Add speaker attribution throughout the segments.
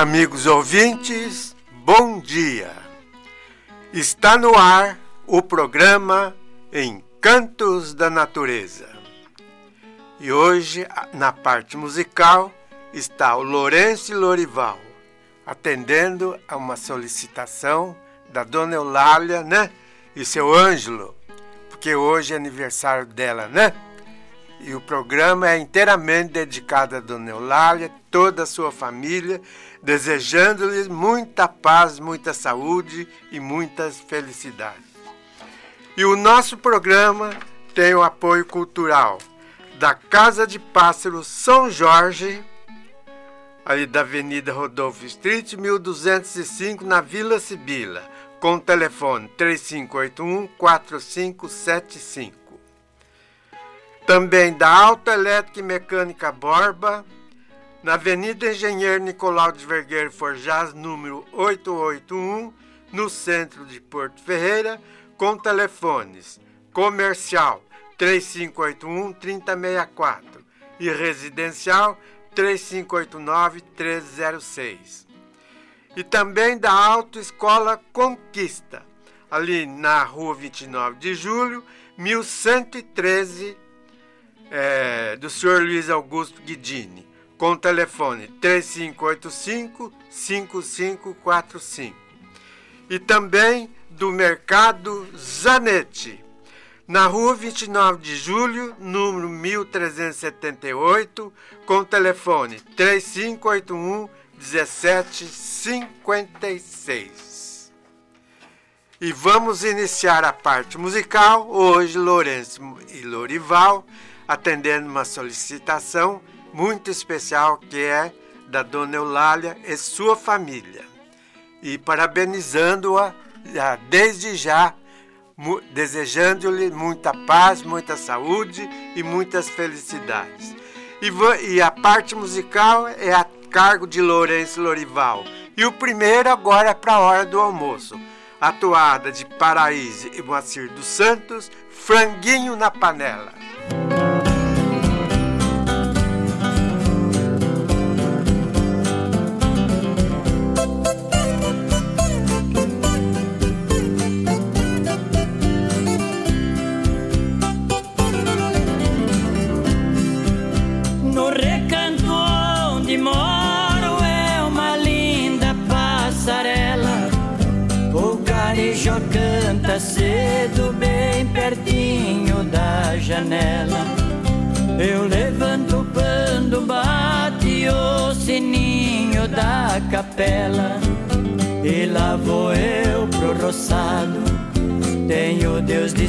Speaker 1: Amigos ouvintes, bom dia. Está no ar o programa Encantos da Natureza. E hoje, na parte musical, está o Lourenço Lorival, atendendo a uma solicitação da dona Eulália, né? E seu Ângelo, porque hoje é aniversário dela, né? E o programa é inteiramente dedicado a Dona Eulália, toda a sua família, desejando-lhes muita paz, muita saúde e muitas felicidades. E o nosso programa tem o apoio cultural da Casa de Pássaros São Jorge, ali da Avenida Rodolfo Street, 1205, na Vila Sibila, com o telefone 3581 4575 também da Autoelétrica e Mecânica Borba, na Avenida Engenheiro Nicolau de Vergueiro Forjaz, número 881, no centro de Porto Ferreira, com telefones comercial 3581 3064 e residencial 3589 1306. E também da Autoescola Conquista, ali na rua 29 de julho, 1113 é, do senhor Luiz Augusto Guidini, com o telefone 3585-5545. E também do Mercado Zanetti, na rua 29 de julho, número 1378, com o telefone 3581 1756. E vamos iniciar a parte musical. Hoje, Lourenço e Lorival atendendo uma solicitação muito especial que é da dona Eulália e sua família. E parabenizando-a desde já, desejando-lhe muita paz, muita saúde e muitas felicidades. E, a parte musical é a cargo de Lourenço Lorival. E o primeiro agora é para a hora do almoço. Atuada de Paraíso e Moacir dos Santos, Franguinho na Panela.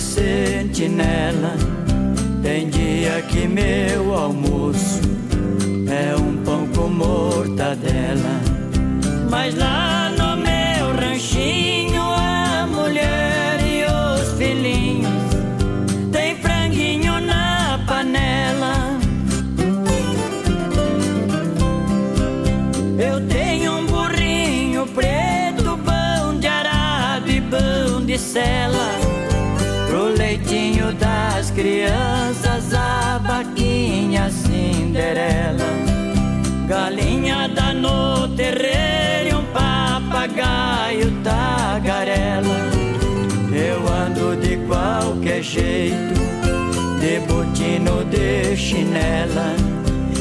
Speaker 2: Sentinela. Tem dia que meu almoço é um pão com mortadela. Mas lá no meu ranchinho a mulher tem franguinho na panela. Eu tenho um burrinho preto, pão de arado e pão de sela. Crianças, a vaquinha Cinderela. Galinha da no terreiro e um papagaio tagarela. Eu ando de qualquer jeito, de botino de chinela.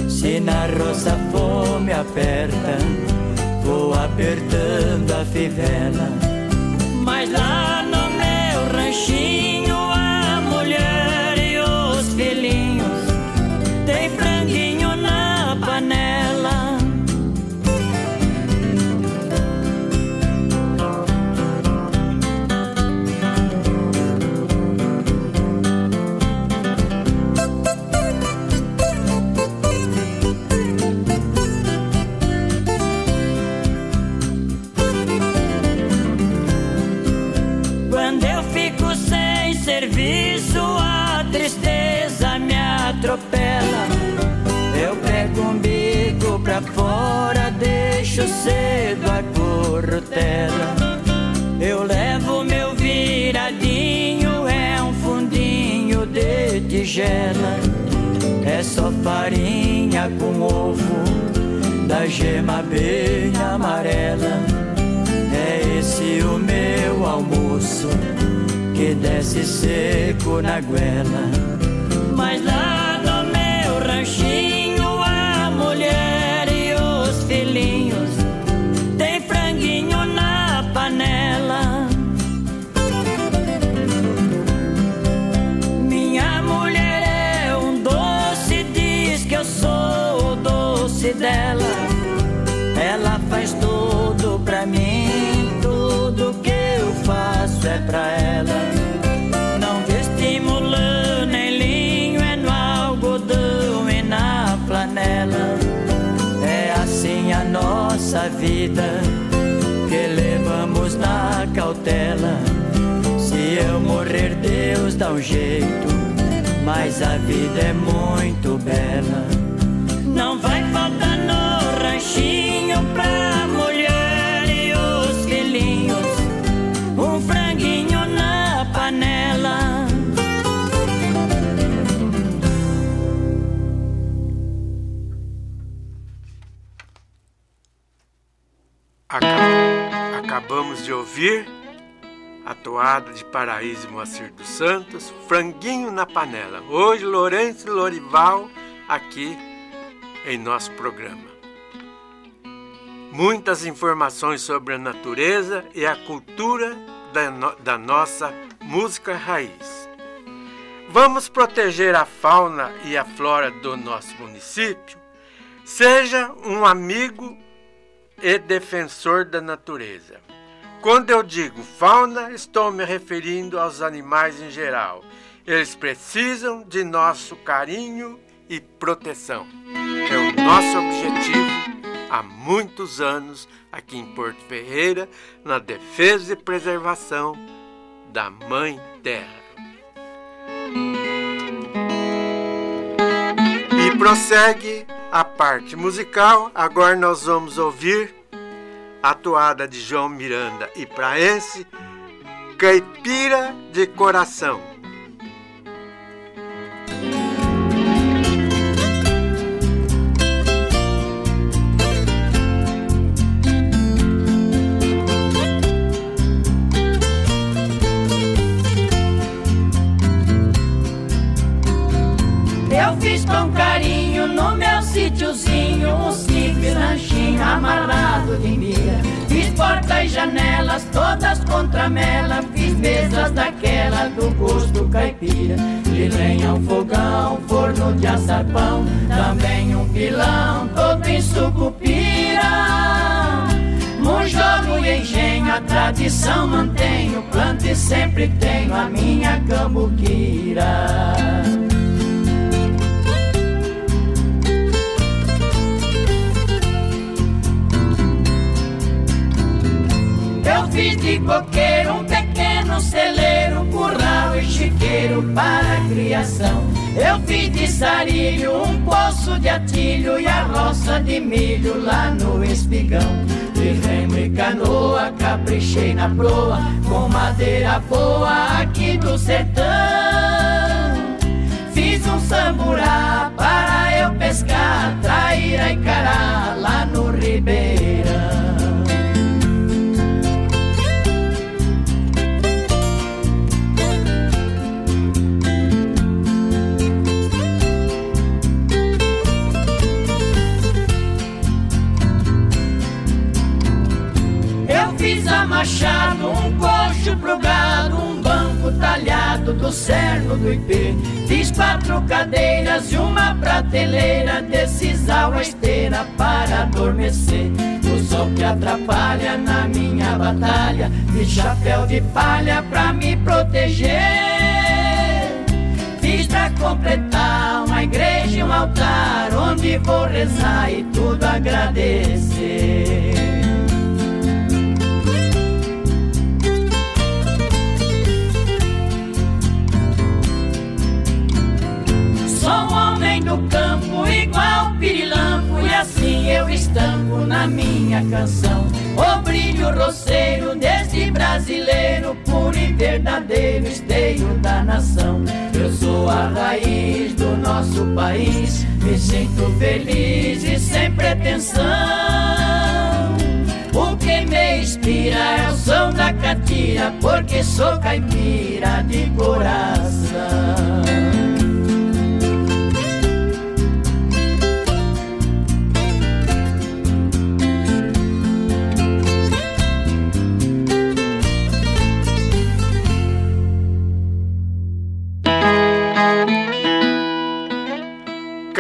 Speaker 2: Se na roça fome aperta, vou apertando a fivela. Mas lá cedo a corrutela. Eu levo meu viradinho, é um fundinho de tigela. É só farinha com ovo, da gema bem amarela. É esse o meu almoço que desce seco na goela. Mas lá vida que levamos na cautela. Se eu morrer, Deus dá um jeito, mas a vida é muito bela. Não vai faltar no ranchinho pra mulher
Speaker 1: de ouvir a toada de Paraíso Moacir dos Santos, Franguinho na Panela. Hoje, Lourenço Lorival aqui em nosso programa. Muitas informações sobre a natureza e a cultura da, no- da nossa música raiz. Vamos proteger a fauna e a flora do nosso município? Seja um amigo e defensor da natureza. Quando eu digo fauna, estou me referindo aos animais em geral. Eles precisam de nosso carinho e proteção. É o nosso objetivo há muitos anos aqui em Porto Ferreira, na defesa e preservação da Mãe Terra. E prossegue a parte musical. Agora nós vamos ouvir a toada de João Miranda e Praense, Caipira de Coração.
Speaker 2: Eu fiz com carinho no meu sítiozinho um simples amarrado de milha. Fiz portas e janelas todas com tramela, fiz mesas daquela do gosto caipira. De lenha um fogão, forno de assar pão, também um pilão todo em sucupira. No jogo e engenho a tradição mantenho, planto e sempre tenho a minha cambuquira. Eu fiz de coqueiro um pequeno celeiro, curral e chiqueiro para criação. Eu fiz de sarilho um poço de atilho e a roça de milho lá no espigão. De remo e canoa, caprichei na proa, com madeira boa aqui do sertão. Fiz um samburá para eu pescar, traíra e cará lá no ribeirão. Machado, um coxo pro gado, um banco talhado do cerno do IP. Fiz quatro cadeiras e uma prateleira, decisal a esteira para adormecer. O sol que atrapalha na minha batalha, de chapéu de palha pra me proteger. Fiz pra completar uma igreja e um altar, onde vou rezar e tudo agradecer. Na minha canção. O brilho roceiro desse brasileiro, puro e verdadeiro esteio da nação. Eu sou a raiz do nosso país. Me sinto feliz e sem pretensão. O que me inspira é o som da catira, porque sou caipira de coração.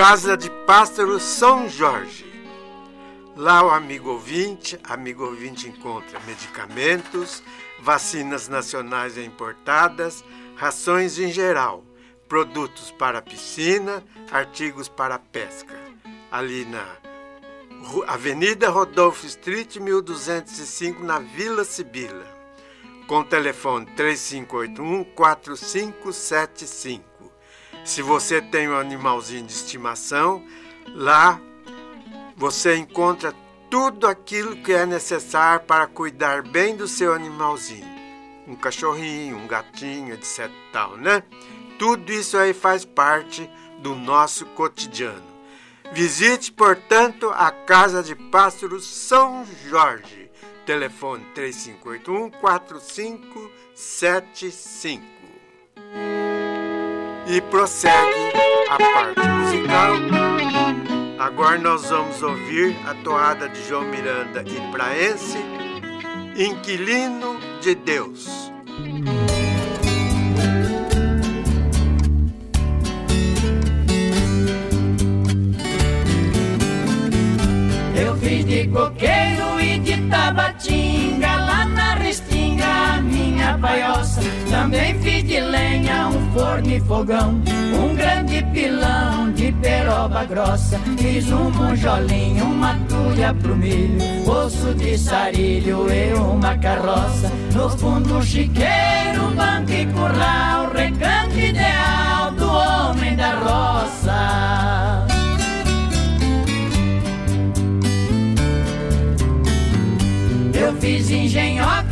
Speaker 1: Casa de Pássaro São Jorge. Lá o amigo ouvinte, amigo ouvinte encontra medicamentos, vacinas nacionais e importadas, rações em geral, produtos para piscina, artigos para pesca. Ali na Avenida Rodolfo Street, 1205, na Vila Sibila, com telefone 3581 4575. Se você tem um animalzinho de estimação, lá você encontra tudo aquilo que é necessário para cuidar bem do seu animalzinho. Um cachorrinho, um gatinho, etc. Tal, né? Tudo isso aí faz parte do nosso cotidiano. Visite, portanto, a Casa de Pássaros São Jorge. Telefone 3581 4575 e prossegue a parte musical. Agora nós vamos ouvir a toada de João Miranda e Praense, Inquilino de Deus.
Speaker 2: Eu fiz de coqueiro e de tabatinga paioça. Também fiz de lenha um forno e fogão, um grande pilão de peroba grossa. Fiz um monjolinho, uma tulha pro milho, osso de sarilho e uma carroça. No fundo um chiqueiro, um banco e curral, recanto ideal do homem da roça. Eu fiz engenhoca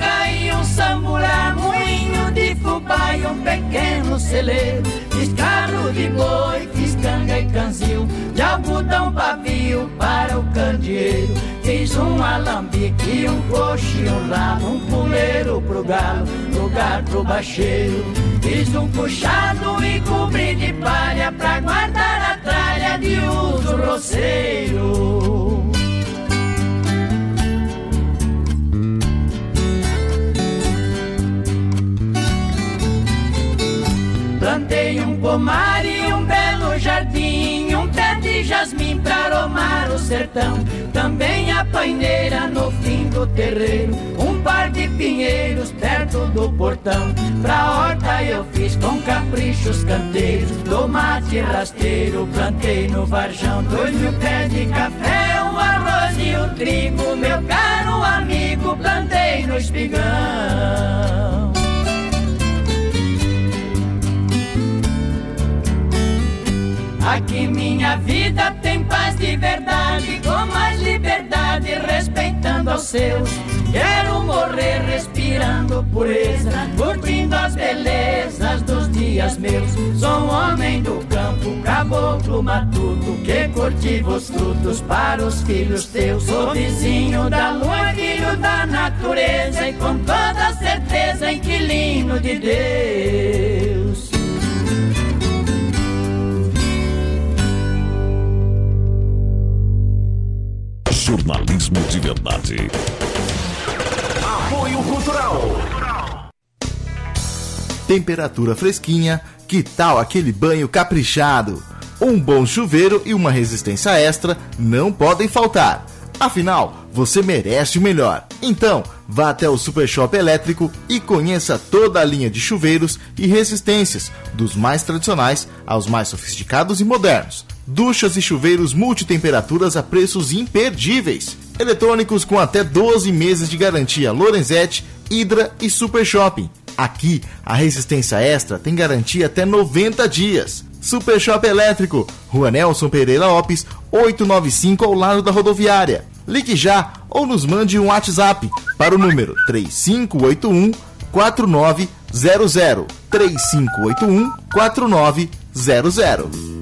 Speaker 2: e um pequeno celeiro. Fiz carro de boi, fiz canga e canzil, de algodão pavio para o candeeiro. Fiz um alambique, um coxo e um ralo, um puleiro pro galo, lugar pro bacheiro. Fiz um puxado e cobri de palha pra guardar a tralha de uso roceiro. Plantei um pomar e um belo jardim, um pé de jasmim pra aromar o sertão. Também a paineira no fim do terreiro, um par de pinheiros perto do portão. Pra horta eu fiz com caprichos canteiros, tomate rasteiro, plantei no varjão dois mil pés de café, o arroz e o trigo, meu caro amigo, plantei no espigão. Aqui minha vida tem paz de verdade, com mais liberdade, respeitando aos seus. Quero morrer respirando pureza, curtindo as belezas dos dias meus. Sou um homem do campo, caboclo matuto, que cultiva os frutos para os filhos teus. Sou vizinho da lua, filho da natureza, e com toda certeza, inquilino de Deus.
Speaker 3: Jornalismo de verdade.
Speaker 4: Apoio Cultural.
Speaker 5: Temperatura fresquinha, que tal aquele banho caprichado? Um bom chuveiro e uma resistência extra não podem faltar. Afinal, você merece o melhor. Então, vá até o Super Shop Elétrico e conheça toda a linha de chuveiros e resistências, dos mais tradicionais aos mais sofisticados e modernos. Duchas e chuveiros multitemperaturas a preços imperdíveis. Eletrônicos com até 12 meses de garantia Lorenzetti, Hydra e Super Shopping. Aqui, a resistência extra tem garantia até 90 dias. Super Shop Elétrico, Rua Nelson Pereira Lopes, 895 ao lado da rodoviária. Ligue já ou nos mande um WhatsApp para o número 3581 4900 3581 4900.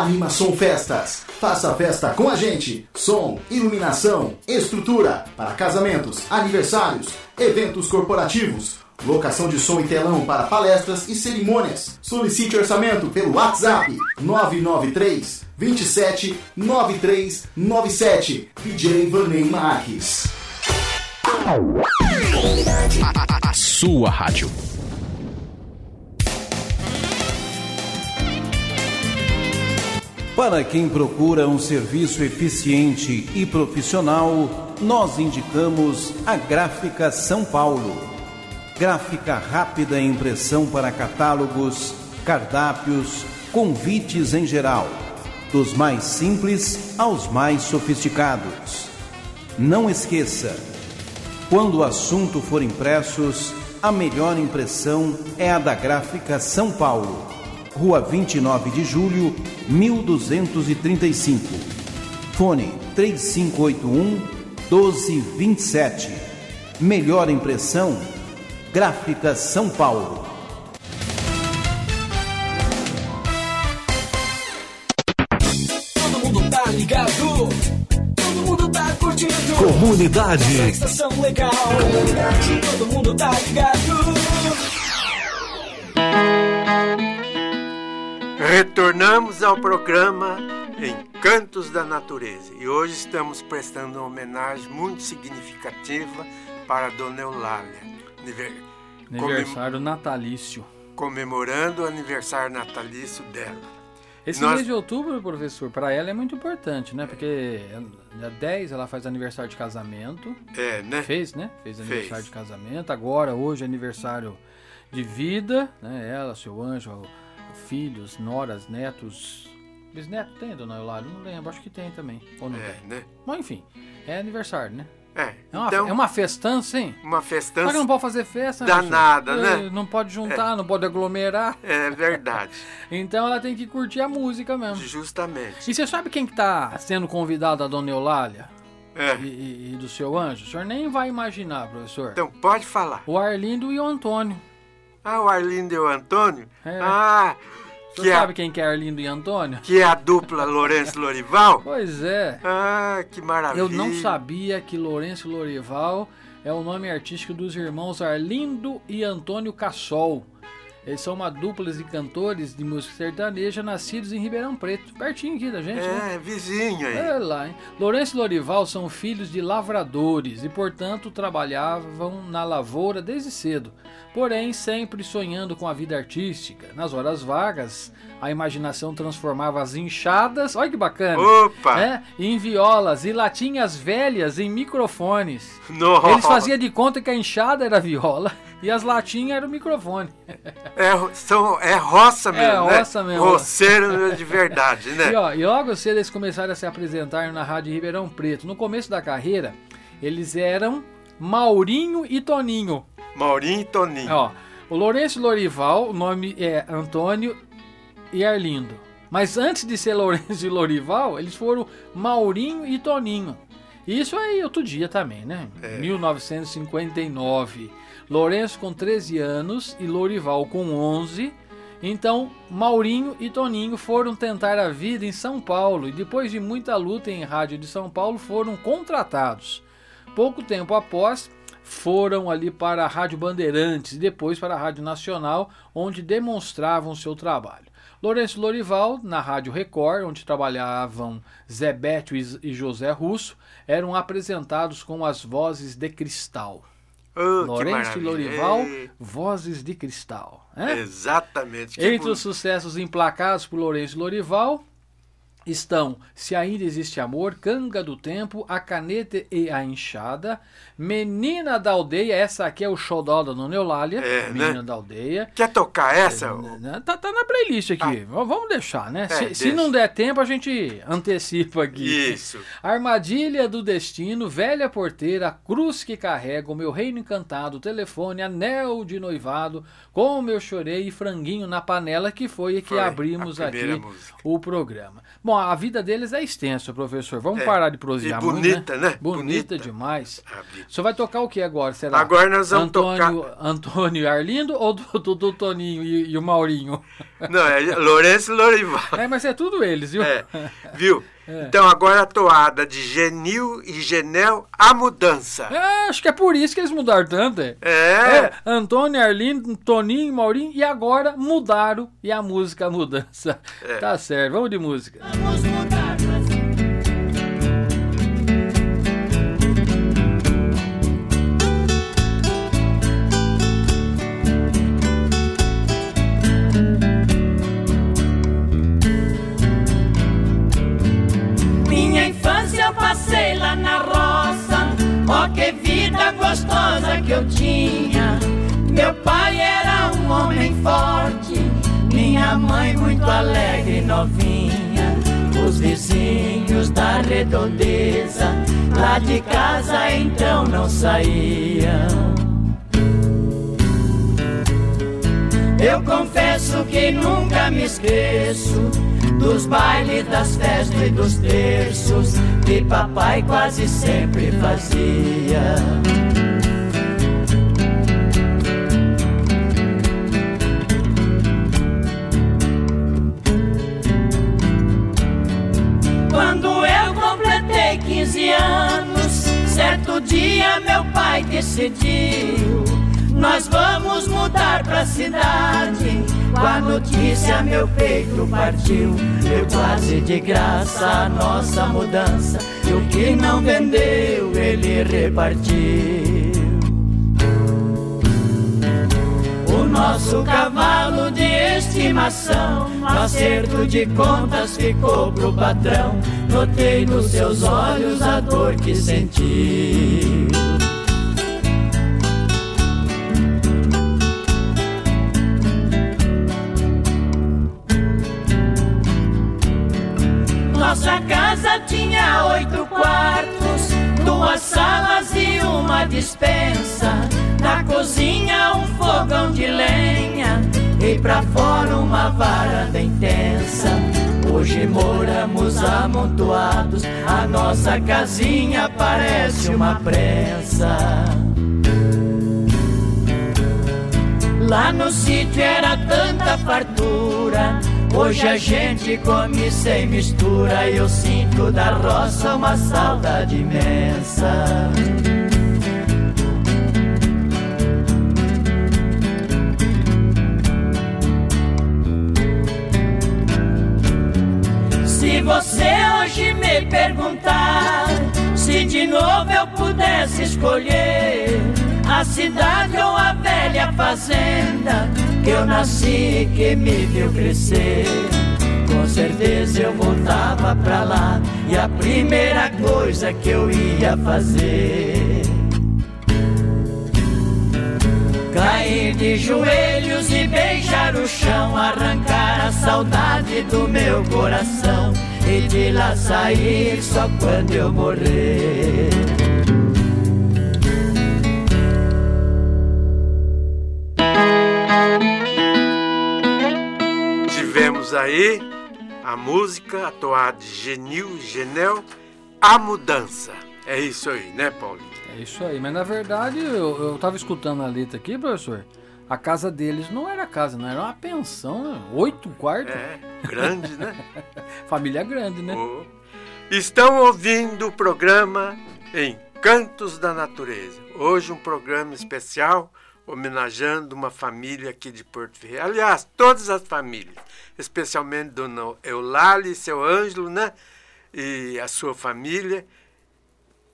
Speaker 5: Animação Festas. Faça a festa com a gente. Som, iluminação, estrutura para casamentos, aniversários, eventos corporativos, locação de som e telão para palestras e cerimônias. Solicite orçamento pelo WhatsApp 993 27 9397. DJ Vanei Marques.
Speaker 3: A sua rádio.
Speaker 4: Para quem procura um serviço eficiente e profissional, nós indicamos a Gráfica São Paulo. Gráfica rápida e impressão para catálogos, cardápios, convites em geral, dos mais simples aos mais sofisticados. Não esqueça, quando o assunto for impressos, a melhor impressão é a da Gráfica São Paulo. Rua 29 de Julho, 1235. Fone 3581 1227. Melhor impressão, Gráfica São Paulo.
Speaker 6: Todo mundo tá ligado. Todo mundo tá curtindo.
Speaker 3: Comunidade.
Speaker 6: Estação legal. Comunidade. Todo mundo tá ligado.
Speaker 1: Retornamos ao programa Encantos da Natureza e hoje estamos prestando uma homenagem muito significativa para Dona Eulália, aniver-
Speaker 7: Aniversário natalício.
Speaker 1: comemorando o aniversário natalício dela.
Speaker 7: Esse
Speaker 1: Nós-
Speaker 7: mês de outubro, professor, para ela é muito importante, né? Porque dia 10 ela faz aniversário de casamento.
Speaker 1: É, né?
Speaker 7: Fez, né? Fez
Speaker 1: Fez.
Speaker 7: aniversário de casamento. Agora, hoje, é aniversário de vida, né? Ela, seu anjo, filhos, noras, netos. Bisneto tem, dona Eulália? Não lembro, acho que tem também. Ou não
Speaker 1: É,
Speaker 7: tem?
Speaker 1: né?
Speaker 7: Mas enfim, é aniversário, né?
Speaker 1: É,
Speaker 7: É uma,
Speaker 1: então,
Speaker 7: é uma festança, hein?
Speaker 1: uma
Speaker 7: Só
Speaker 1: festança
Speaker 7: que não pode fazer festa, né,
Speaker 1: danada, né?
Speaker 7: É, Não pode juntar, não pode aglomerar.
Speaker 1: É verdade,
Speaker 7: Então ela tem que curtir a música mesmo.
Speaker 1: justamente.
Speaker 7: E você sabe quem que tá sendo convidado a Dona Eulália
Speaker 1: É,
Speaker 7: e, e- e do seu anjo? O senhor nem vai imaginar, professor.
Speaker 1: então pode falar.
Speaker 7: O Arlindo e o Antônio.
Speaker 1: Ah, o Arlindo e o Antônio?
Speaker 7: É.
Speaker 1: Ah,
Speaker 7: Você
Speaker 1: que é,
Speaker 7: sabe quem que é Arlindo e Antônio?
Speaker 1: que é a dupla Lourenço Lorival?
Speaker 7: Pois é.
Speaker 1: Ah, que maravilha.
Speaker 7: Eu não sabia que Lourenço Lorival é o nome artístico dos irmãos Arlindo e Antônio Cassol. Eles são uma dupla de cantores de música sertaneja nascidos em Ribeirão Preto, pertinho aqui da gente, né?
Speaker 1: É, vizinho aí.
Speaker 7: É lá, hein? Lourenço e Lorival são filhos de lavradores e, portanto, trabalhavam na lavoura desde cedo. Porém, sempre sonhando com a vida artística. Nas horas vagas, a imaginação transformava as enxadas, olha que bacana,
Speaker 1: Opa!
Speaker 7: é, em violas e latinhas velhas em microfones.
Speaker 1: Nossa.
Speaker 7: Eles faziam de conta que a enxada era a viola e as latinhas eram o microfone.
Speaker 1: É, são, é roça mesmo, né?
Speaker 7: roça mesmo.
Speaker 1: Roceiro de verdade, né?
Speaker 7: E, ó, e logo cedo eles começaram a se apresentar na Rádio Ribeirão Preto. No começo da carreira, eles eram Maurinho e Toninho.
Speaker 1: Maurinho e Toninho.
Speaker 7: Ó, o Lourenço Lorival, o nome é Antônio e Arlindo. Mas antes de ser Lourenço e Lorival, eles foram Maurinho e Toninho. Isso aí outro dia também, né? 1959. Lourenço com 13 anos e Lorival com 11. Então, Maurinho e Toninho foram tentar a vida em São Paulo e depois de muita luta em rádio de São Paulo foram contratados. Pouco tempo após, foram ali para a Rádio Bandeirantes e depois para a Rádio Nacional, onde demonstravam seu trabalho. Lourenço Lorival, na Rádio Record, onde trabalhavam Zé Bétio e e José Russo, eram apresentados com as vozes de cristal.
Speaker 1: Oh, que
Speaker 7: Lourenço e. Lorival,
Speaker 1: É,
Speaker 7: vozes de cristal. né?
Speaker 1: Exatamente.
Speaker 7: Entre
Speaker 1: bonito.
Speaker 7: os sucessos emplacados por Lourenço e Lorival estão Se Ainda Existe Amor, Canga do Tempo, A Caneta e a Enxada, Menina da Aldeia, essa aqui é o xodó da Dona Eulália,
Speaker 1: É,
Speaker 7: Menina
Speaker 1: né?
Speaker 7: da Aldeia.
Speaker 1: Quer tocar essa?
Speaker 7: Né, Tá, tá na playlist aqui, V- vamos deixar, né? se, se
Speaker 1: Ah. É, deixa.
Speaker 7: não der tempo, a gente antecipa aqui.
Speaker 1: Isso.
Speaker 7: Armadilha do Destino, Velha Porteira, Cruz que Carrega, O Meu Reino Encantado, Telefone, Anel de Noivado, Como Eu Chorei e Franguinho na Panela, que foi que
Speaker 1: Foi
Speaker 7: abrimos
Speaker 1: a
Speaker 7: aqui
Speaker 1: música.
Speaker 7: o programa. Bom, Bom, a vida deles é extensa, professor. Vamos
Speaker 1: É.
Speaker 7: parar de
Speaker 1: E
Speaker 7: muito,
Speaker 1: bonita, né?
Speaker 7: Bonita,
Speaker 1: Bonita.
Speaker 7: demais. O senhor vai tocar o que agora, será?
Speaker 1: Agora nós vamos
Speaker 7: Antônio, Antônio e Arlindo ou do, do, do Toninho e, e o Maurinho?
Speaker 1: Não, é Lourenço e Lorival.
Speaker 7: É, mas é tudo eles, viu?
Speaker 1: É, viu? Então agora a toada de Genil e Genel, a mudança.
Speaker 7: É, acho que é por isso que eles mudaram tanto. É.
Speaker 1: É,
Speaker 7: Antônio, Arlindo, Toninho, Maurinho e agora mudaram e a música a mudança.
Speaker 1: É.
Speaker 7: Tá certo, vamos de música.
Speaker 2: Vamos mudar mãe muito alegre novinha. Os vizinhos da redondeza lá de casa então não saíam. Eu confesso que nunca me esqueço dos bailes, das festas e dos terços que papai quase sempre fazia. 15 anos, certo dia meu pai decidiu. Nós vamos mudar pra cidade. Com a notícia meu peito partiu. Deu quase de graça a nossa mudança. E o que não vendeu, ele repartiu. Nosso cavalo de estimação, no acerto de contas ficou pro patrão. Notei nos seus olhos a dor que sentiu. Nossa casa tinha oito quartos, duas salas e uma dispensa. Na cozinha um fogão de lenha e pra fora uma varanda intensa. Hoje moramos amontoados, a nossa casinha parece uma prensa. Lá no sítio era tanta fartura. Hoje a gente come sem mistura. Eu sinto da roça uma saudade imensa. Você hoje me perguntar se de novo eu pudesse escolher a cidade ou a velha fazenda que eu nasci e que me viu crescer, com certeza eu voltava pra lá e a primeira coisa que eu ia fazer Cair de joelhos e beijar o chão, arrancar a saudade do meu coração e de lá sair só quando eu morrer.
Speaker 1: tivemos aí a música, a toada de Genil e Genel, a mudança. É isso aí, né, Paulinho?
Speaker 7: É isso aí, mas na verdade eu, eu tava escutando a letra aqui, professor. A casa deles não era casa, não era uma pensão, né? oito quartos.
Speaker 1: É, grande, né?
Speaker 7: Família grande, né?
Speaker 1: Oh. Estão ouvindo o programa Encantos da Natureza. Hoje um programa especial homenageando uma família aqui de Porto Ferreira. Aliás, todas as famílias, especialmente Dona Eulália e seu Ângelo, né? E a sua família,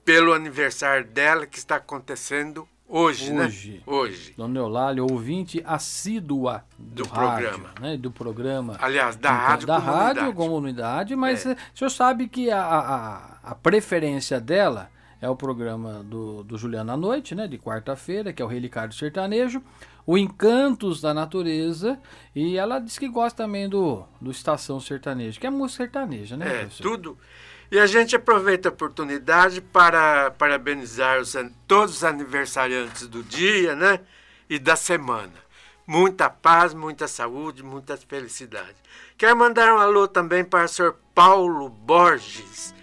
Speaker 1: pelo aniversário dela que está acontecendo hoje,
Speaker 7: Hoje.
Speaker 1: né? Hoje.
Speaker 7: Dona Eulália, ouvinte assídua do,
Speaker 1: Do
Speaker 7: rádio,
Speaker 1: programa.
Speaker 7: né? Do programa.
Speaker 1: Aliás, da
Speaker 7: Então,
Speaker 1: Rádio
Speaker 7: da
Speaker 1: Comunidade.
Speaker 7: rádio comunidade, mas
Speaker 1: É.
Speaker 7: o senhor sabe que a, a, a preferência dela é o programa do, do Juliano à Noite, né? De quarta-feira, que é o Relicário Sertanejo, o Encantos da Natureza, e ela diz que gosta também do, do Estação Sertanejo, que é música sertaneja, né?
Speaker 1: É,
Speaker 7: professor?
Speaker 1: tudo. E a gente aproveita a oportunidade para parabenizar os todos os aniversariantes do dia, né? E da semana. muita paz, muita saúde, muita felicidade. Quero mandar um alô também para o senhor Paulo Borges,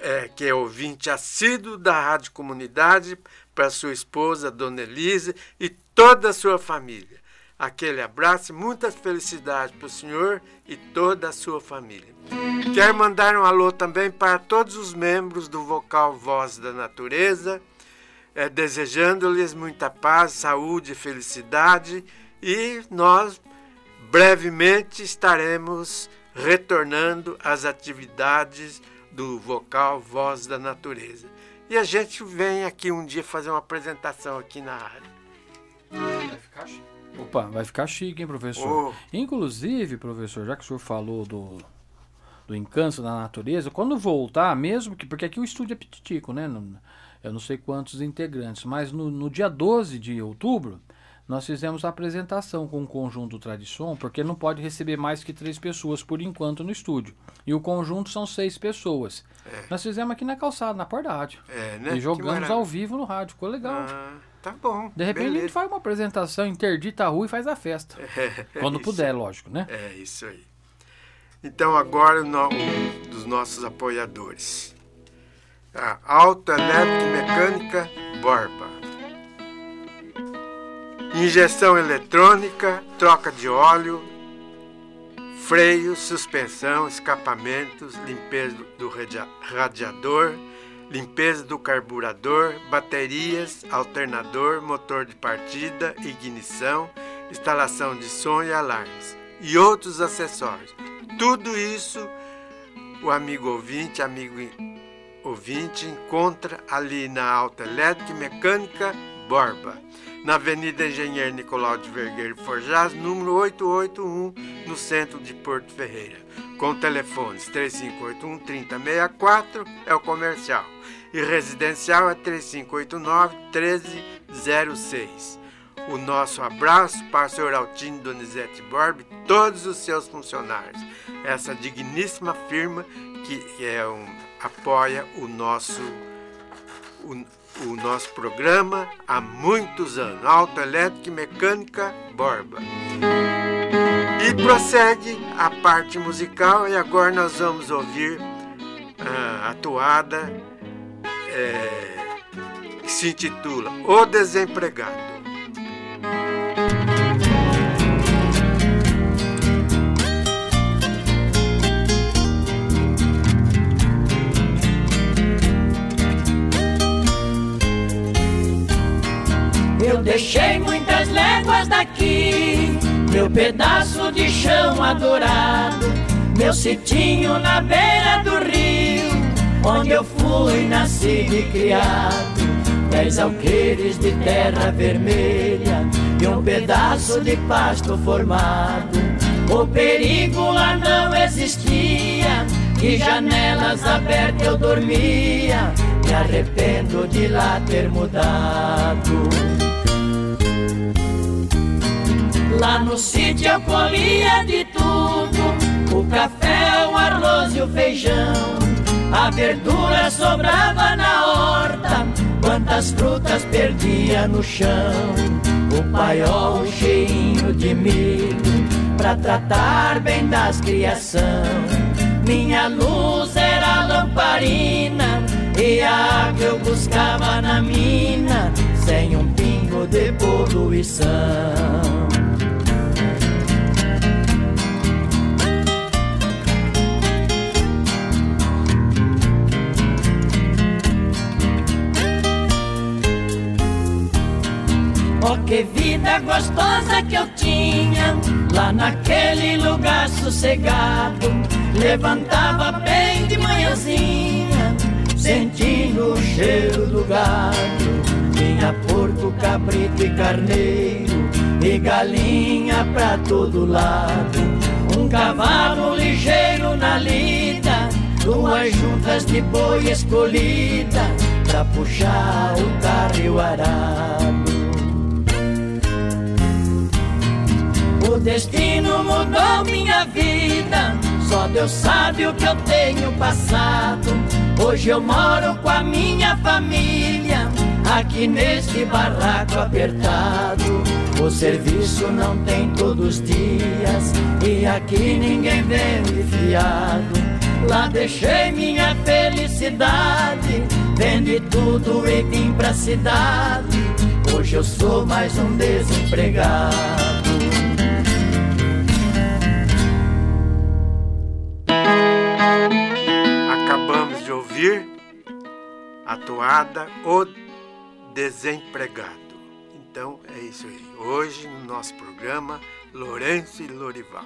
Speaker 1: é, que é ouvinte assíduo da Rádio Comunidade, para sua esposa, Dona Elise, e toda a sua família. Aquele abraço muitas felicidades para o senhor e toda a sua família. Quero mandar um alô também para todos os membros do Vocal Voz da Natureza, é, desejando-lhes muita paz, saúde felicidade. E nós brevemente estaremos retornando às atividades do Vocal Voz da Natureza. E a gente vem aqui um dia fazer uma apresentação aqui na área.
Speaker 7: Vai ficar. Opa, vai ficar chique, hein, professor?
Speaker 1: Oh.
Speaker 7: Inclusive, professor, já que o senhor falou do, do encanto da natureza, quando voltar, mesmo que. Porque aqui o estúdio é petitico, né? Eu não sei quantos integrantes, mas no, no dia 12 de outubro, nós fizemos a apresentação com o conjunto Tradição, porque não pode receber mais que três pessoas por enquanto no estúdio. E o conjunto são seis pessoas. Nós fizemos aqui na calçada, na porta da rádio.
Speaker 1: É, né?
Speaker 7: E jogamos ao vivo no rádio. Ficou legal.
Speaker 1: Ah, tá bom.
Speaker 7: De repente a gente
Speaker 1: beleza.
Speaker 7: faz uma apresentação, interdita a rua e faz a festa.
Speaker 1: É,
Speaker 7: Quando
Speaker 1: isso.
Speaker 7: puder, lógico, né?
Speaker 1: É isso aí. Então agora um dos nossos apoiadores. A Mecânica Borba. Injeção eletrônica, troca de óleo, freio, suspensão, escapamentos, limpeza do radia- radiador, limpeza do carburador, baterias, alternador, motor de partida, ignição, instalação de som e alarmes e outros acessórios. Tudo isso o amigo ouvinte, amigo in- ouvinte encontra ali na Alta Elétrica e Mecânica Borba, na Avenida Engenheiro Nicolau de Vergueiro Forjaz, número 881, no centro de Porto Ferreira. Com telefones 3581 3064 é o comercial e residencial é 3589 1306. O nosso abraço para o senhor Altino Donizete Borba e todos os seus funcionários. Essa digníssima firma que é um, apoia o nosso, o, o nosso programa há muitos anos. Autoelétrica e Mecânica Borba. E prossegue a parte musical e agora nós vamos ouvir a atuada é, que se intitula O Desempregado.
Speaker 2: Eu deixei muitas léguas daqui, meu pedaço de chão adorado, meu sitinho na beira do rio, onde eu fui nascido e criado. Dez alqueires de terra vermelha e um pedaço de pasto formado. O perigo lá não existia, e janelas abertas eu dormia. Me arrependo de lá ter mudado. Lá no sítio eu colhia de tudo: o café, o arroz e o feijão. A verdura sobrava na horta, quantas frutas perdia no chão. O paiol cheinho de milho, pra tratar bem das criação. Minha luz era lamparina, e a água eu buscava na mina, sem um pingo de poluição. Oh, que vida gostosa que eu tinha lá naquele lugar sossegado. Levantava bem de manhãzinha, sentindo o cheiro do gado. Tinha porco, cabrito e carneiro, e galinha pra todo lado. Um cavalo ligeiro na lida, duas juntas de boi escolhida, pra puxar o carro e o arado. O destino mudou minha vida. Só Deus sabe o que eu tenho passado. Hoje eu moro com a minha família. aqui neste barraco apertado. O serviço não tem todos os dias e aqui ninguém vem fiado. Lá deixei minha felicidade, vendi tudo e vim pra cidade. Hoje eu sou mais um desempregado.
Speaker 1: Ouvir a toada O Desempregado. Então é isso aí. Hoje no nosso programa, Lourenço e Lorival.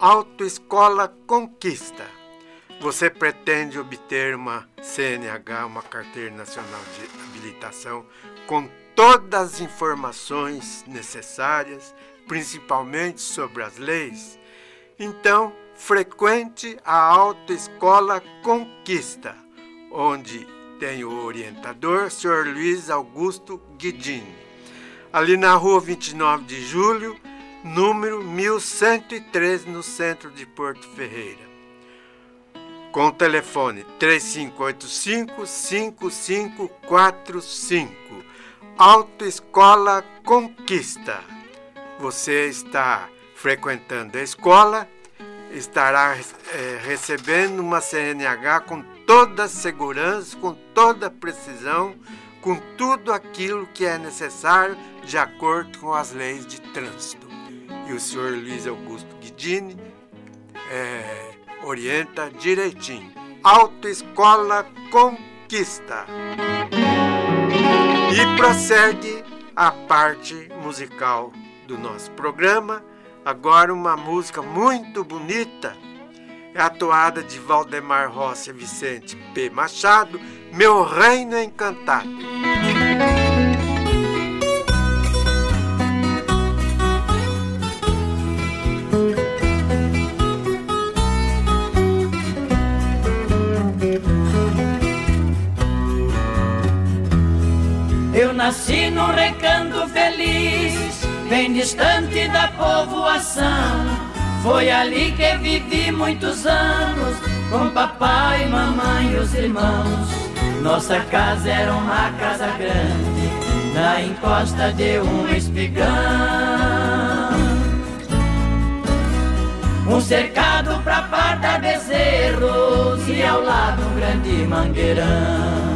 Speaker 1: Autoescola Conquista. Você pretende obter uma CNH, uma Carteira Nacional de Habilitação, com todas as informações necessárias, principalmente sobre as leis? Então, frequente a Autoescola Conquista, onde tem o orientador, Sr. Luiz Augusto Guidini. Ali na rua 29 de julho, número 1103, no centro de Porto Ferreira. Com o telefone 3585-5545. Autoescola Conquista. Você está frequentando a escola, estará é, recebendo uma CNH com toda segurança, com toda precisão, com tudo aquilo que é necessário de acordo com as leis de trânsito. E o senhor Luiz Augusto Guidini é, orienta direitinho. Autoescola Conquista. E prossegue a parte musical do nosso programa. Agora uma música muito bonita é a toada de Valdemar Rossi Vicente P. Machado, Meu Reino Encantado.
Speaker 2: Eu nasci num recanto feliz, bem distante da povoação. Foi ali que vivi muitos anos, com papai, mamãe e os irmãos. Nossa casa era uma casa grande, na encosta de um espigão. Um cercado pra parta bezerros e ao lado um grande mangueirão.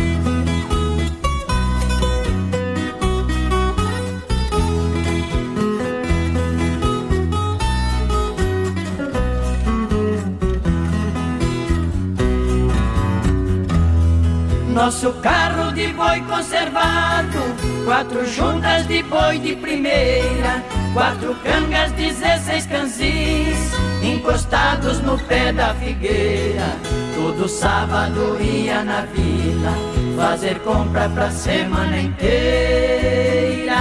Speaker 2: Nosso carro de boi conservado, quatro juntas de boi de primeira, quatro cangas, dezesseis canzis, encostados no pé da figueira. Todo sábado ia na vila, fazer compra pra semana inteira.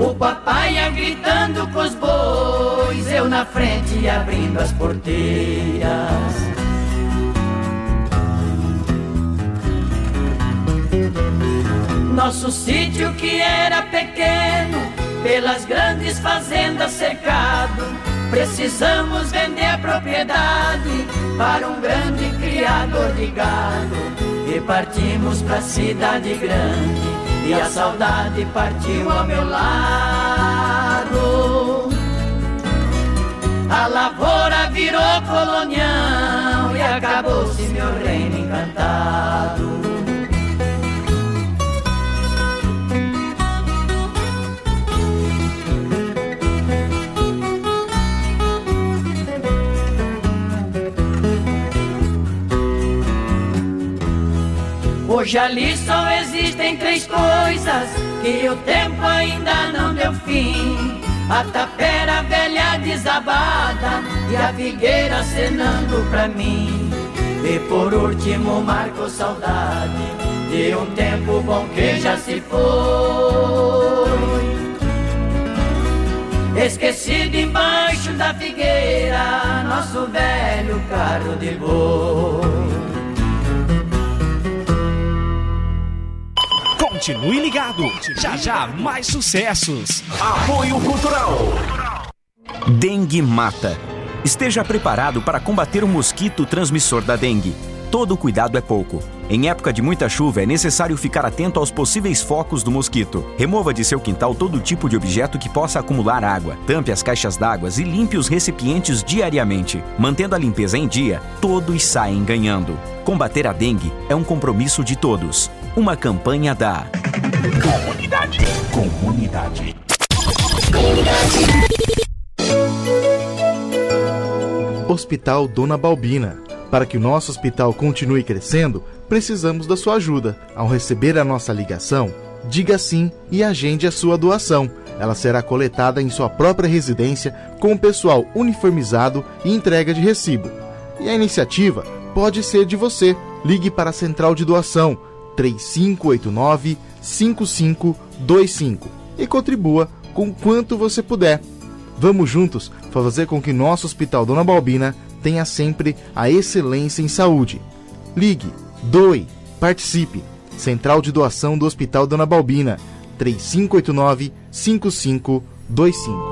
Speaker 2: O papai ia gritando com os bois, eu na frente abrindo as porteiras. Nosso sítio que era pequeno, pelas grandes fazendas cercado, precisamos vender a propriedade para um grande criador de gado. E partimos pra cidade grande, e a saudade partiu ao meu lado. A lavoura virou colonial e acabou-se meu reino encantado. Hoje ali só existem três coisas que o tempo ainda não deu fim: a tapera velha desabada e a figueira acenando pra mim. E por último marco saudade de um tempo bom que já se foi. Esquecido embaixo da figueira, nosso velho carro de boi.
Speaker 3: Continue ligado. Já já mais sucessos.
Speaker 6: Apoio Cultural.
Speaker 8: Dengue mata. Esteja preparado para combater o mosquito transmissor da dengue. Todo cuidado é pouco. Em época de muita chuva, é necessário ficar atento aos possíveis focos do mosquito. Remova de seu quintal todo tipo de objeto que possa acumular água. Tampe as caixas d'água e limpe os recipientes diariamente. Mantendo a limpeza em dia, todos saem ganhando. Combater a dengue é um compromisso de todos. Uma campanha da
Speaker 3: Comunidade. Comunidade.
Speaker 5: Hospital Dona Balbina. Para que o nosso hospital continue crescendo, precisamos da sua ajuda. Ao receber a nossa ligação, diga sim e agende a sua doação. Ela será coletada em sua própria residência com o pessoal uniformizado e entrega de recibo. E a iniciativa pode ser de você. Ligue para a Central de Doação 3589 5525 e contribua com quanto você puder. Vamos juntos fazer com que nosso Hospital Dona Balbina tenha sempre a excelência em saúde. Ligue, doe, participe. Central de Doação do Hospital Dona Balbina 3589 5525.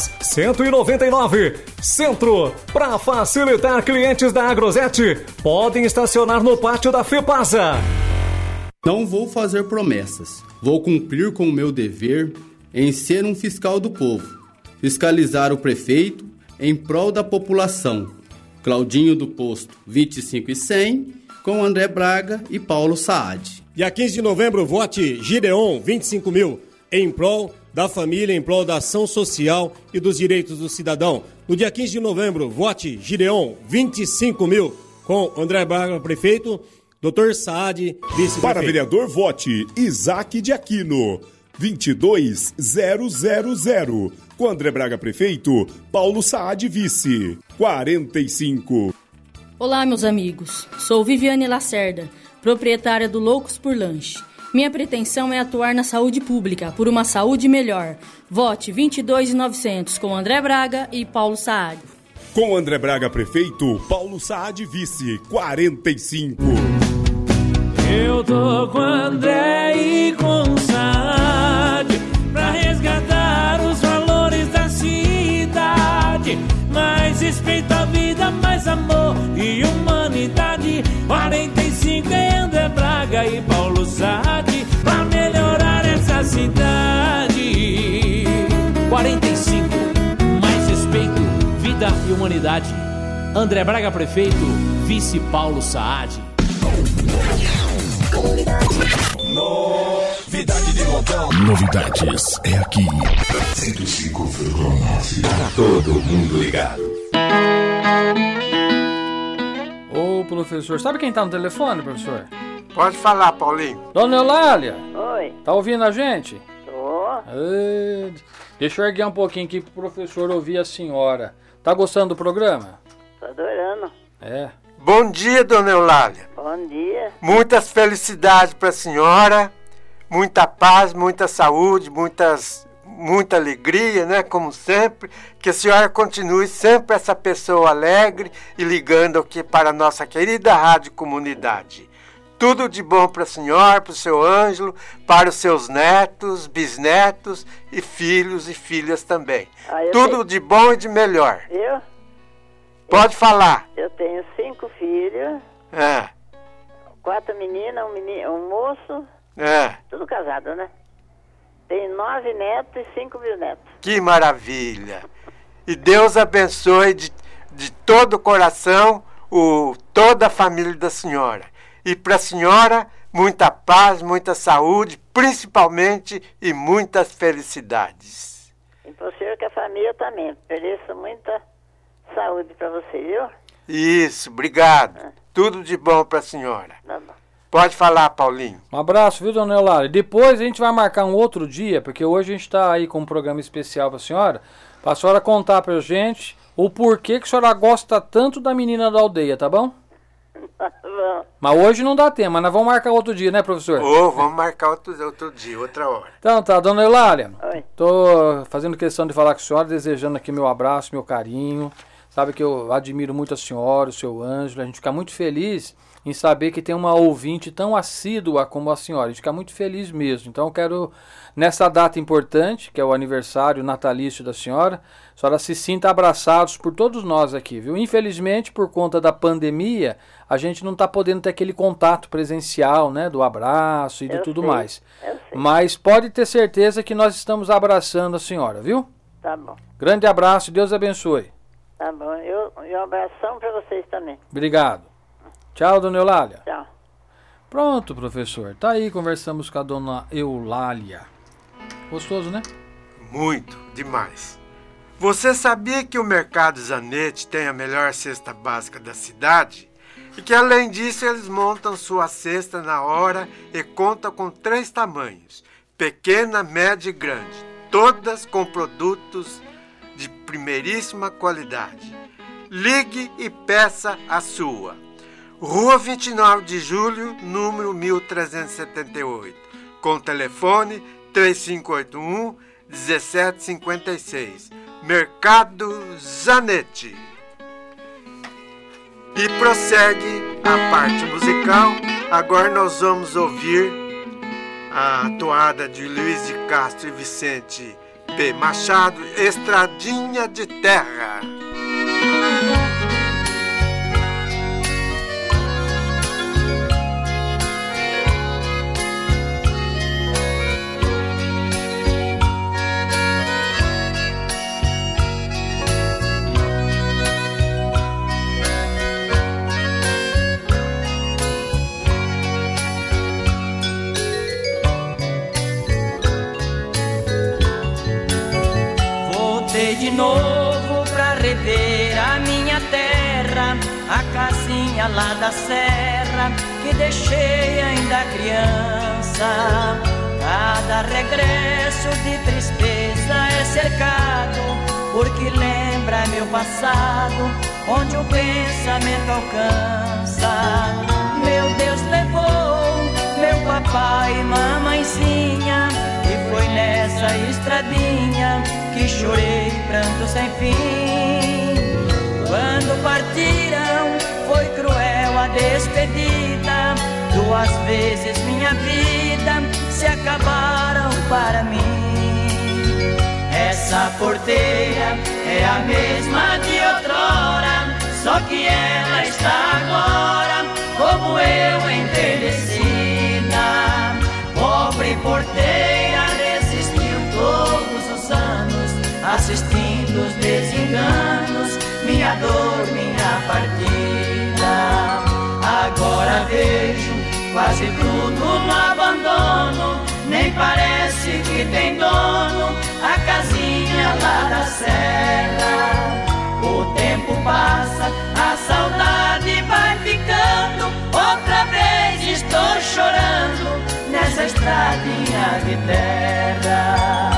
Speaker 9: 199, Centro. Para facilitar clientes da Agrosete, podem estacionar no pátio da FEPASA.
Speaker 10: Não vou fazer promessas. Vou cumprir com o meu dever em ser um fiscal do povo. Fiscalizar o prefeito em prol da população. Claudinho do Posto 25 e 100, com André Braga e Paulo Saad.
Speaker 11: Dia 15 de novembro, vote Gideon 25 mil em prol da família, em prol da ação social e dos direitos do cidadão. No dia 15 de novembro, vote Gideon 25 mil com André Braga, prefeito, Dr. Saad, vice-prefeito.
Speaker 12: Para vereador, vote Isaac de Aquino 22000 com André Braga, prefeito, Paulo Saad, vice 45.
Speaker 13: Olá, meus amigos. Sou Viviane Lacerda, proprietária do Loucos por Lanche. Minha pretensão é atuar na saúde pública por uma saúde melhor. Vote 22,900 com André Braga e Paulo Saad.
Speaker 12: Com André Braga, prefeito, Paulo Saad, vice 45.
Speaker 2: Eu tô com André e com Saad pra resgatar os valores da cidade. Mais respeito à vida, mais amor e humanidade. 45 é André Braga e Paulo Saad
Speaker 14: humanidade. André Braga, prefeito. Vice Paulo Saad.
Speaker 6: Novidade de montão.
Speaker 3: Novidades é aqui.
Speaker 6: 105,9. Tá todo mundo ligado.
Speaker 7: Ô, professor, sabe quem tá no telefone, professor?
Speaker 1: Pode falar, Paulinho.
Speaker 7: Dona Eulália,
Speaker 15: Oi,
Speaker 7: tá ouvindo a gente?
Speaker 15: tô.
Speaker 7: Deixa eu erguer um pouquinho aqui pro professor ouvir a senhora. Tá gostando do programa?
Speaker 15: Tô adorando.
Speaker 7: É.
Speaker 1: Bom dia, dona Eulália.
Speaker 15: Bom dia.
Speaker 1: Muitas felicidades para a senhora, muita paz, muita saúde, muitas, muita alegria, né? Como sempre. Que a senhora continue sempre essa pessoa alegre e ligando aqui para a nossa querida Rádio Comunidade. Tudo de bom para a senhora, para o seu Ângelo, para os seus netos, bisnetos e filhos e filhas também.
Speaker 15: Ah, eu
Speaker 1: Tudo
Speaker 15: tenho-
Speaker 1: de bom e de melhor.
Speaker 15: Eu?
Speaker 1: Pode falar.
Speaker 15: Eu tenho cinco filhos,
Speaker 1: É.
Speaker 15: quatro meninas, um, meni- um moço
Speaker 1: É,
Speaker 15: Tudo casado, né? Tem nove netos e cinco bisnetos.
Speaker 1: que maravilha. E Deus abençoe de, de todo o coração o, toda a família da senhora. E para a senhora, muita paz, muita saúde, principalmente e muitas felicidades.
Speaker 15: E para o senhor que a família também. Ofereço muita saúde para você, viu?
Speaker 1: Isso, obrigado. Tudo de bom para a senhora.
Speaker 15: Tá bom.
Speaker 1: Pode falar, Paulinho.
Speaker 7: Um abraço, viu, dona Eulália? Depois a gente vai marcar um outro dia, porque hoje a gente está aí com um programa especial para a senhora, para a senhora contar para gente o porquê que a senhora gosta tanto da menina da aldeia, tá bom? Mas hoje não dá tempo, mas nós vamos marcar outro dia, né, professor?
Speaker 1: Ô, vamos marcar outro, outro dia, outra hora.
Speaker 7: Então tá, dona Eulália.
Speaker 15: Oi.
Speaker 7: Tô fazendo questão de falar com a senhora, desejando aqui meu abraço, meu carinho. Sabe que eu admiro muito a senhora, o seu Ângelo. A gente fica muito feliz em saber que tem uma ouvinte tão assídua como a senhora. A gente fica muito feliz mesmo. Então eu quero, nessa data importante, que é o aniversário natalício da senhora, a senhora se sinta abraçados por todos nós aqui, viu? Infelizmente, por conta da pandemia, a gente não está podendo ter aquele contato presencial, né? Do abraço e de
Speaker 15: Eu
Speaker 7: tudo
Speaker 15: sei,
Speaker 7: mais. Mas pode ter certeza que nós estamos abraçando a senhora, viu?
Speaker 15: Tá bom.
Speaker 7: Grande abraço e Deus abençoe.
Speaker 15: Tá bom. Eu, e um abração para vocês também.
Speaker 7: Obrigado. Tchau, dona Eulália.
Speaker 15: Tchau.
Speaker 7: Pronto, professor. Tá aí, conversamos com a dona Eulália. Gostoso, né?
Speaker 1: Muito, demais. Você sabia que o Mercado Zanetti tem a melhor cesta básica da cidade? E que além disso eles montam sua cesta na hora e conta com três tamanhos: pequena, média e grande, todas com produtos de primeiríssima qualidade. Ligue e peça a sua. Rua 29 de Julho, número 1378, com telefone 3581 1756. Mercado Zanetti. E prossegue a parte musical. Agora nós vamos ouvir a toada de Luiz de Castro e Vicente P. Machado, Estradinha de Terra.
Speaker 2: De novo pra rever a minha terra, a casinha lá da serra que deixei ainda criança. Cada regresso de tristeza é cercado, porque lembra meu passado, onde o pensamento alcança. Meu Deus levou meu papai e mamãezinha, foi nessa estradinha que chorei pranto sem fim. Quando partiram, foi cruel a despedida. Duas vezes minha vida se acabaram para mim. Essa porteira é a mesma de outrora, só que ela está agora como eu envelhecida. Pobre porteira assistindo os desenganos, minha dor, minha partida. Agora vejo quase tudo no abandono, nem parece que tem dono a casinha lá da serra. O tempo passa, a saudade vai ficando. Outra vez estou chorando nessa estradinha de terra.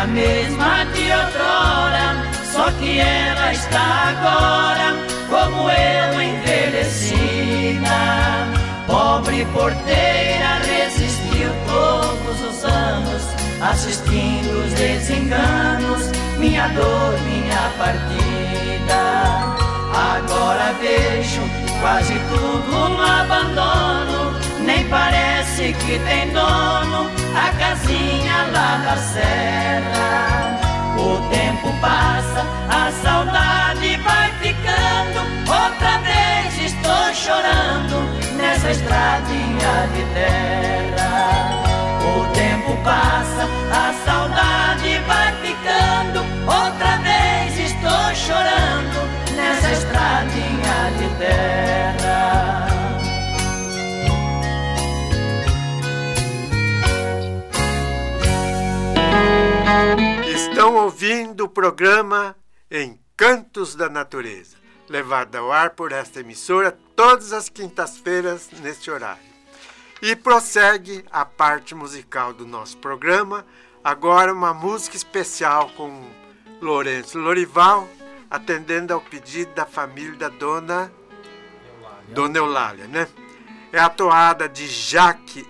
Speaker 2: A mesma de outrora, só que ela está agora como eu envelhecida. Pobre porteira resistiu todos os anos, assistindo os desenganos, minha dor, minha partida. Agora vejo quase tudo no abandono. Nem parece que tem dono a casinha lá da serra. O tempo passa, a saudade vai ficando. Outra vez estou chorando nessa estradinha de terra. O tempo passa,
Speaker 1: ouvindo o programa Encantos da Natureza, levado ao ar por esta emissora todas as quintas-feiras neste horário. E prossegue a parte musical do nosso programa, agora uma música especial com Lourenço Lorival, atendendo ao pedido da família da dona Dona Eulália, né? É a toada de Jaque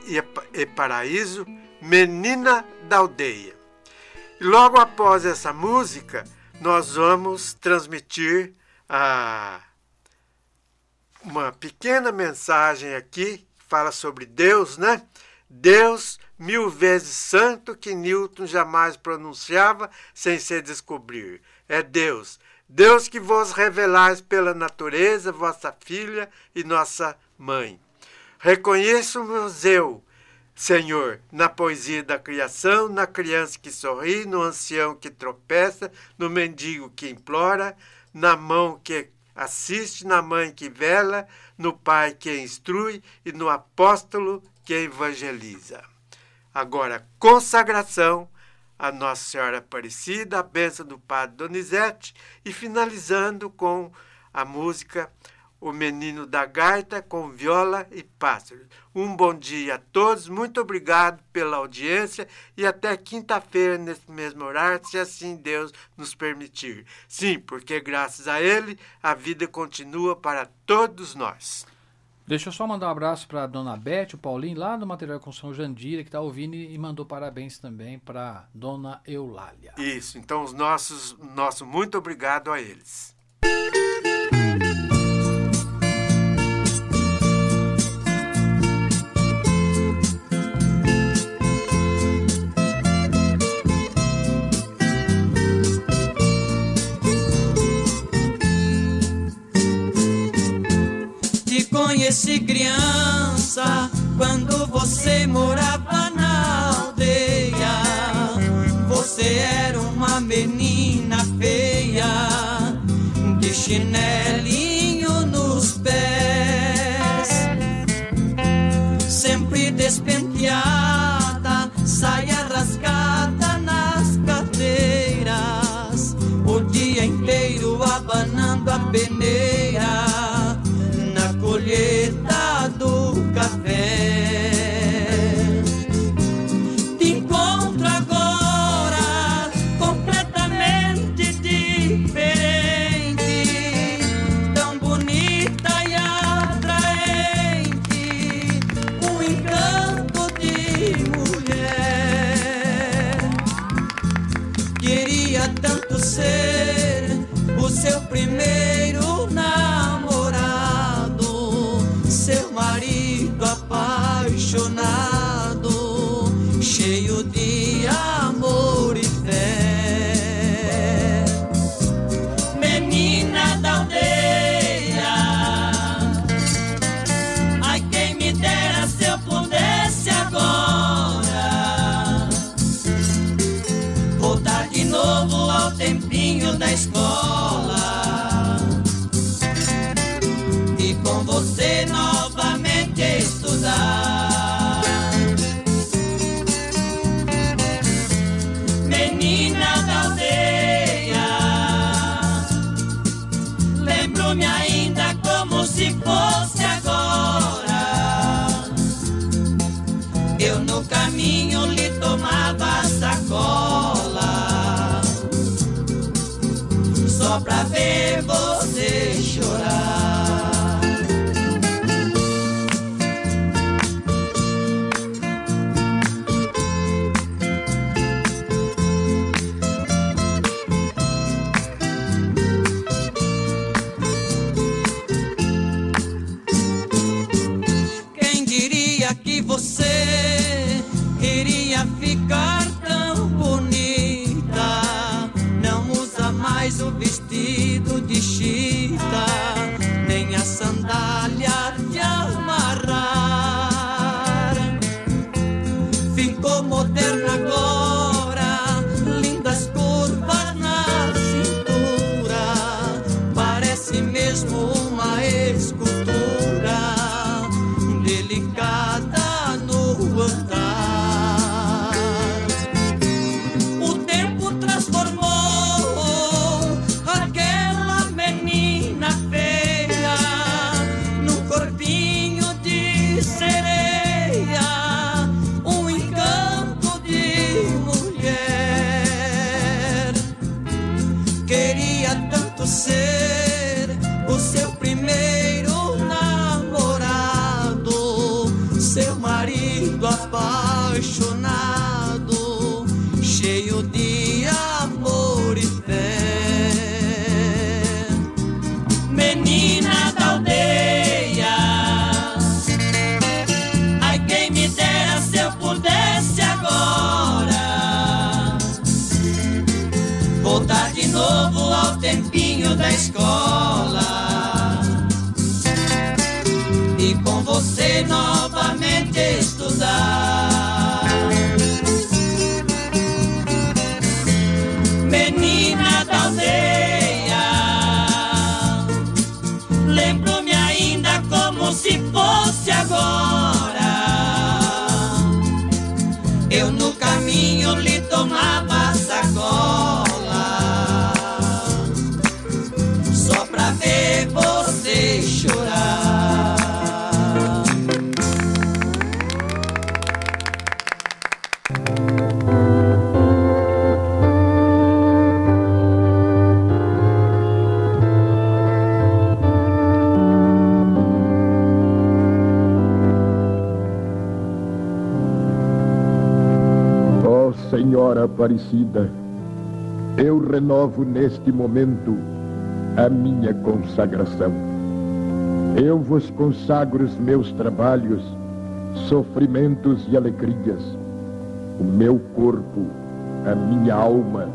Speaker 1: e Paraíso, Menina da Aldeia. E logo após essa música, nós vamos transmitir a, uma pequena mensagem aqui que fala sobre Deus, né? Deus mil vezes santo que Newton jamais pronunciava sem se descobrir. É Deus. Deus que vos revelais pela natureza, vossa filha e nossa mãe. Reconheço-vos eu, Senhor, na poesia da criação, na criança que sorri, no ancião que tropeça, no mendigo que implora, na mão que assiste, na mãe que vela, no pai que instrui e no apóstolo que evangeliza. Agora, consagração a Nossa Senhora Aparecida, a bênção do Padre Donizete e finalizando com a música o menino da gaita com viola e pássaros. Um bom dia a todos, muito obrigado pela audiência e até quinta-feira, nesse mesmo horário, se assim Deus nos permitir. Sim, porque graças a Ele a vida continua para todos nós.
Speaker 7: Deixa eu só mandar um abraço para a dona Beth, o Paulinho, lá do Material de Construção Jandira, que está ouvindo e mandou parabéns também para dona Eulália.
Speaker 1: Isso, então os nossos, nosso muito obrigado a eles.
Speaker 2: Conheci criança quando você morava na aldeia. Você era uma menina feia, de chinelinho nos pés, sempre despenteada, saia rasgada nas cadeiras, o dia inteiro abanando a peneira seu primeiro Ficou moderna
Speaker 16: Senhora Aparecida, eu renovo neste momento a minha consagração. Eu vos consagro os meus trabalhos, sofrimentos e alegrias, o meu corpo, a minha alma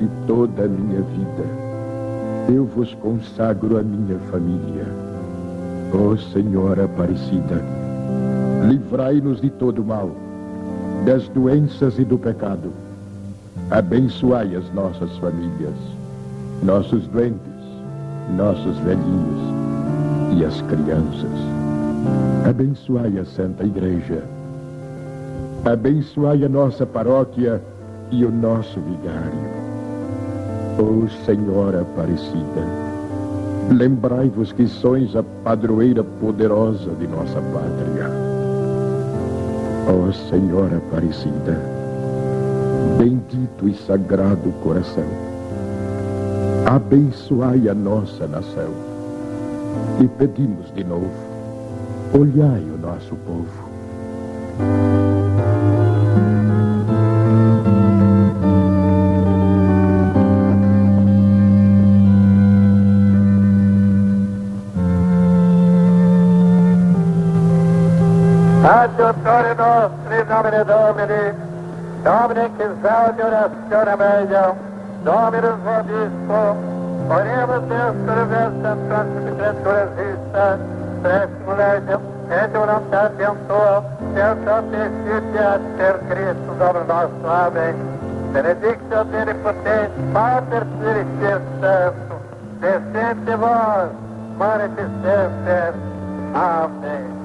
Speaker 16: e toda a minha vida. Eu vos consagro a minha família. Ó Senhora Aparecida, livrai-nos de todo mal das doenças e do pecado. Abençoai as nossas famílias, nossos doentes, nossos velhinhos e as crianças. Abençoai a Santa Igreja. Abençoai a nossa paróquia e o nosso vigário. Ó Senhora Aparecida, lembrai-vos que sois a padroeira poderosa de nossa pátria. Ó Senhora Aparecida, bendito e sagrado coração, abençoai a nossa nação e pedimos de novo, olhai o nosso povo.
Speaker 17: Adiutori nostri, nomine Domini, Domine che saudiorazione meglio, Dominus vobisco, Oremos Deus vestem transmitensura vista, Presimo legem, et voluntatem tua, per sapientitia per Cristo Domino nostro. Amém. Benedictio Omnipotens, Pater Spiritus Sanctus, descente vos, manifestentes. Amém.